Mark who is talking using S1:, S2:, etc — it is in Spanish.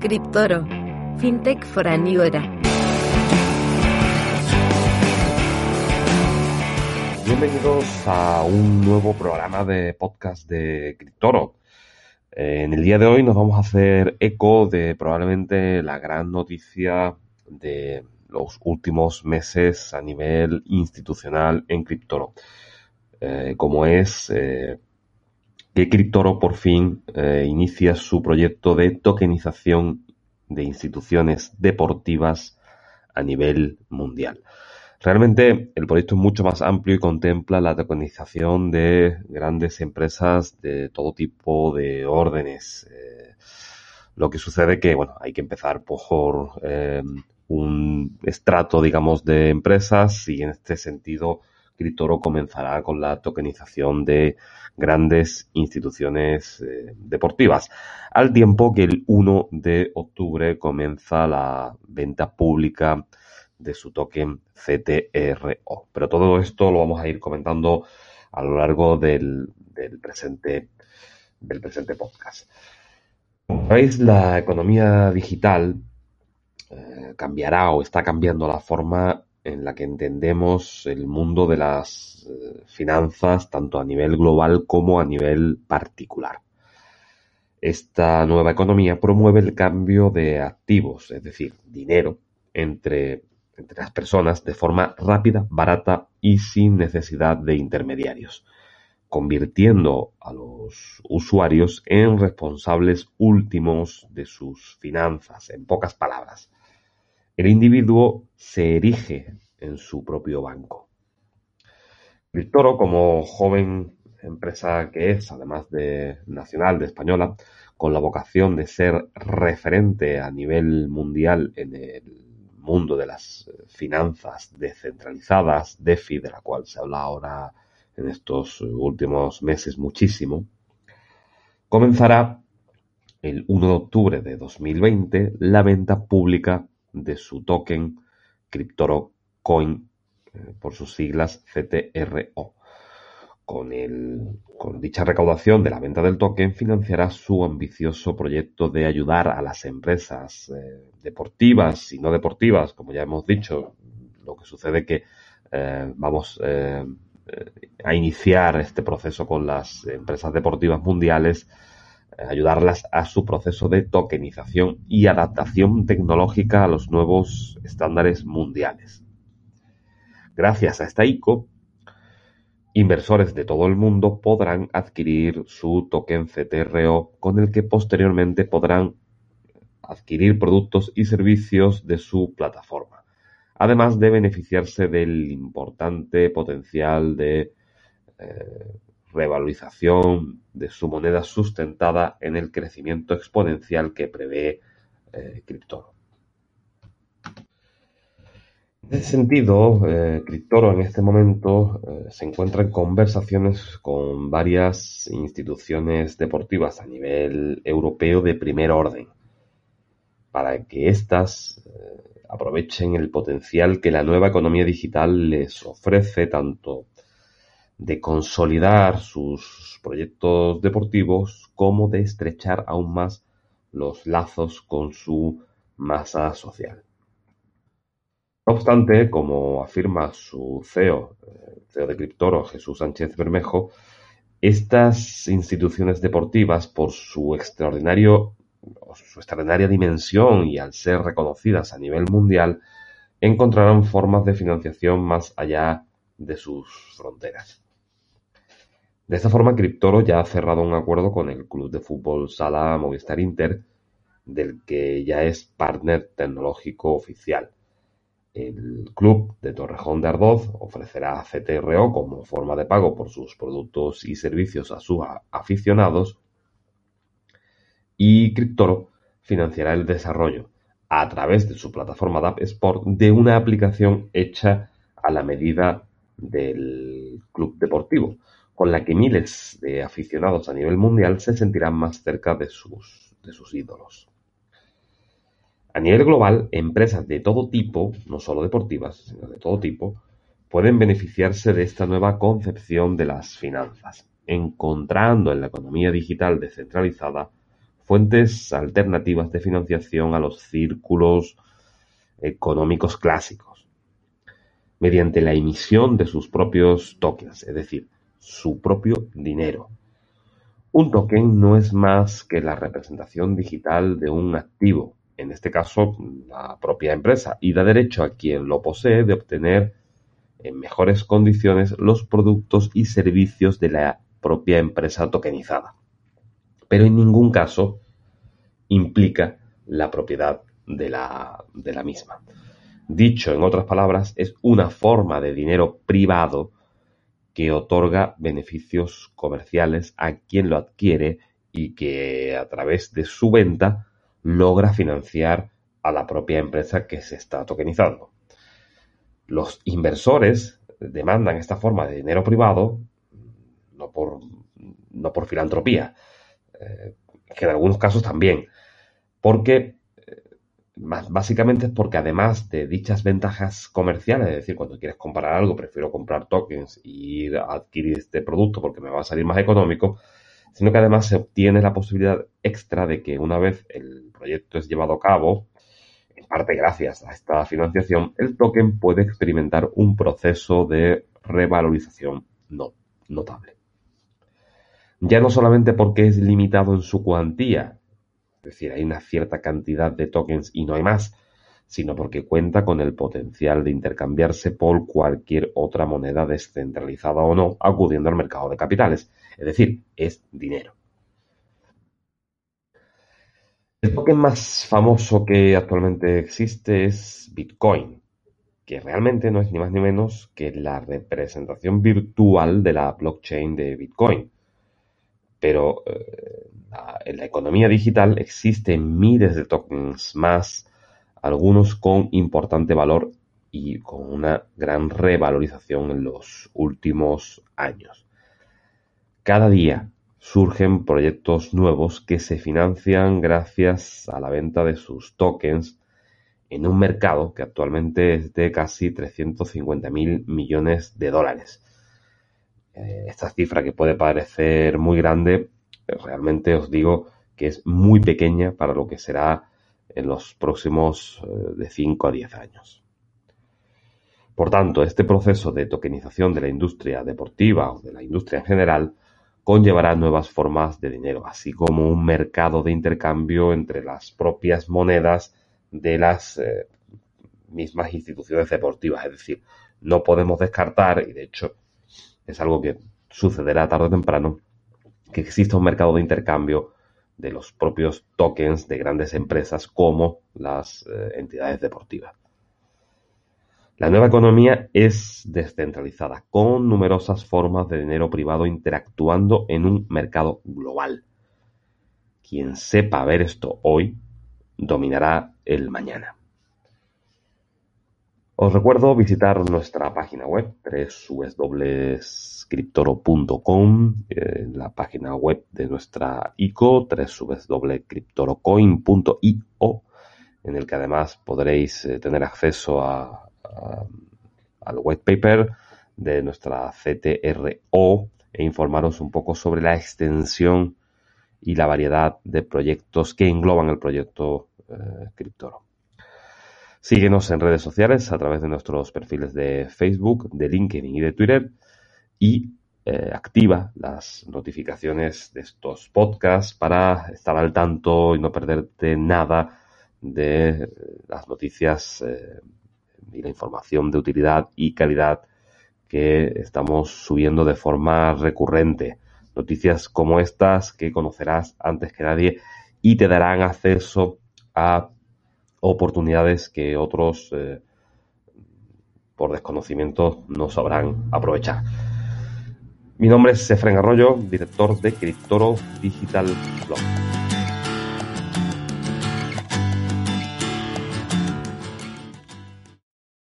S1: Criptoro, FinTech for a New.
S2: Bienvenidos a un nuevo programa de podcast de Criptoro. Eh, en el día de hoy nos vamos a hacer eco de probablemente la gran noticia de los últimos meses a nivel institucional en Criptoro, eh, como es eh, que Criptoro por fin eh, inicia su proyecto de tokenización de instituciones deportivas a nivel mundial. Realmente el proyecto es mucho más amplio y contempla la tokenización de grandes empresas de todo tipo de órdenes. Eh, lo que sucede que, bueno, hay que empezar por eh, un estrato, digamos, de empresas y en este sentido Criptoro comenzará con la tokenización de grandes instituciones eh, deportivas, al tiempo que el 1 de octubre comienza la venta pública de su token CTRO. Pero todo esto lo vamos a ir comentando a lo largo del, del presente, del presente podcast. Como veis, la economía digital eh, cambiará o está cambiando la forma en la que entendemos el mundo de las eh, finanzas tanto a nivel global como a nivel particular. Esta nueva economía promueve el cambio de activos, es decir, dinero, entre, entre las personas de forma rápida, barata y sin necesidad de intermediarios, convirtiendo a los usuarios en responsables últimos de sus finanzas, en pocas palabras el individuo se erige en su propio banco. Criptoro, como joven empresa que es, además de nacional, de española, con la vocación de ser referente a nivel mundial en el mundo de las finanzas descentralizadas, DeFi, de la cual se habla ahora en estos últimos meses muchísimo, comenzará el 1 de octubre de 2020 la venta pública de su token Cryptoro Coin eh, por sus siglas CTRO. Con, el, con dicha recaudación de la venta del token financiará su ambicioso proyecto de ayudar a las empresas eh, deportivas y no deportivas, como ya hemos dicho, lo que sucede que eh, vamos a iniciar este proceso con las empresas deportivas mundiales ayudarlas a su proceso de tokenización y adaptación tecnológica a los nuevos estándares mundiales. Gracias a esta ICO, inversores de todo el mundo podrán adquirir su token CTRO con el que posteriormente podrán adquirir productos y servicios de su plataforma, además de beneficiarse del importante potencial de eh, revalorización de su moneda sustentada en el crecimiento exponencial que prevé eh, Cryptoro. En ese sentido, eh, en este momento eh, se encuentra en conversaciones con varias instituciones deportivas a nivel europeo de primer orden para que éstas eh, aprovechen el potencial que la nueva economía digital les ofrece tanto de consolidar sus proyectos deportivos como de estrechar aún más los lazos con su masa social. No obstante, como afirma su CEO, el CEO de Criptoro, Jesús Sánchez Bermejo, estas instituciones deportivas, por su extraordinario su extraordinaria dimensión y al ser reconocidas a nivel mundial, encontrarán formas de financiación más allá de sus fronteras. De esta forma, Criptoro ya ha cerrado un acuerdo con el club de fútbol Sala Movistar Inter, del que ya es partner tecnológico oficial. El club de Torrejón de Ardoz ofrecerá CTRO como forma de pago por sus productos y servicios a sus aficionados y Criptoro financiará el desarrollo a través de su plataforma DAP Sport de una aplicación hecha a la medida del club deportivo con la que miles de aficionados a nivel mundial se sentirán más cerca de sus, ídolos. A nivel global, empresas de todo tipo, no solo deportivas, sino de todo tipo, pueden beneficiarse de esta nueva concepción de las finanzas, encontrando en la economía digital descentralizada fuentes alternativas de financiación a los círculos económicos clásicos, mediante la emisión de sus propios tokens, es decir, su propio dinero. Un token no es más que la representación digital de un activo, en este caso la propia empresa, y da derecho a quien lo posee de obtener en mejores condiciones los productos y servicios de la propia empresa tokenizada. Pero en ningún caso implica la propiedad de la, misma. Dicho en otras palabras, es una forma de dinero privado que otorga beneficios comerciales a quien lo adquiere y que a través de su venta logra financiar a la propia empresa que se está tokenizando. Los inversores demandan esta forma de dinero privado no por, no por filantropía, eh, que en algunos casos también, porque Básicamente es porque además de dichas ventajas comerciales, es decir, cuando quieres comprar algo, prefiero comprar tokens y ir a adquirir este producto porque me va a salir más económico, sino que además se obtiene la posibilidad extra de que una vez el proyecto es llevado a cabo, en parte gracias a esta financiación, el token puede experimentar un proceso de revalorización notable. Ya no solamente porque es limitado en su cuantía, es decir, hay una cierta cantidad de tokens y no hay más, sino porque cuenta con el potencial de intercambiarse por cualquier otra moneda descentralizada o no, acudiendo al mercado de capitales. Es decir, es dinero. El token más famoso que actualmente existe es Bitcoin, que realmente no es ni más ni menos que la representación virtual de la blockchain de Bitcoin. Pero eh, en la economía digital existen miles de tokens más, algunos con importante valor y con una gran revalorización en los últimos años. Cada día surgen proyectos nuevos que se financian gracias a la venta de sus tokens en un mercado que actualmente es de casi 350 mil millones de dólares. Eh, esta cifra que puede parecer muy grande realmente os digo que es muy pequeña para lo que será en los próximos eh, de 5 a 10 años. Por tanto, este proceso de tokenización de la industria deportiva o de la industria en general conllevará nuevas formas de dinero, así como un mercado de intercambio entre las propias monedas de las eh, mismas instituciones deportivas. Es decir, no podemos descartar, y de hecho es algo que sucederá tarde o temprano, que exista un mercado de intercambio de los propios tokens de grandes empresas como las eh, entidades deportivas. La nueva economía es descentralizada, con numerosas formas de dinero privado interactuando en un mercado global. Quien sepa ver esto hoy, dominará el mañana. Os recuerdo visitar nuestra página web www.scriptoro.com, eh, la página web de nuestra ICO www.cryptorocoin.io, en el que además podréis eh, tener acceso a, al white paper de nuestra CTRO e informaros un poco sobre la extensión y la variedad de proyectos que engloban el proyecto eh, Cryptoro. Síguenos en redes sociales a través de nuestros perfiles de Facebook, de LinkedIn y de Twitter y eh, activa las notificaciones de estos podcasts para estar al tanto y no perderte nada de las noticias eh, y la información de utilidad y calidad que estamos subiendo de forma recurrente. Noticias como estas que conocerás antes que nadie y te darán acceso a oportunidades que otros eh, por desconocimiento no sabrán aprovechar. Mi nombre es Efren Arroyo, director de Criptoro Digital Blog.